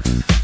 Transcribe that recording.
Mm-hmm.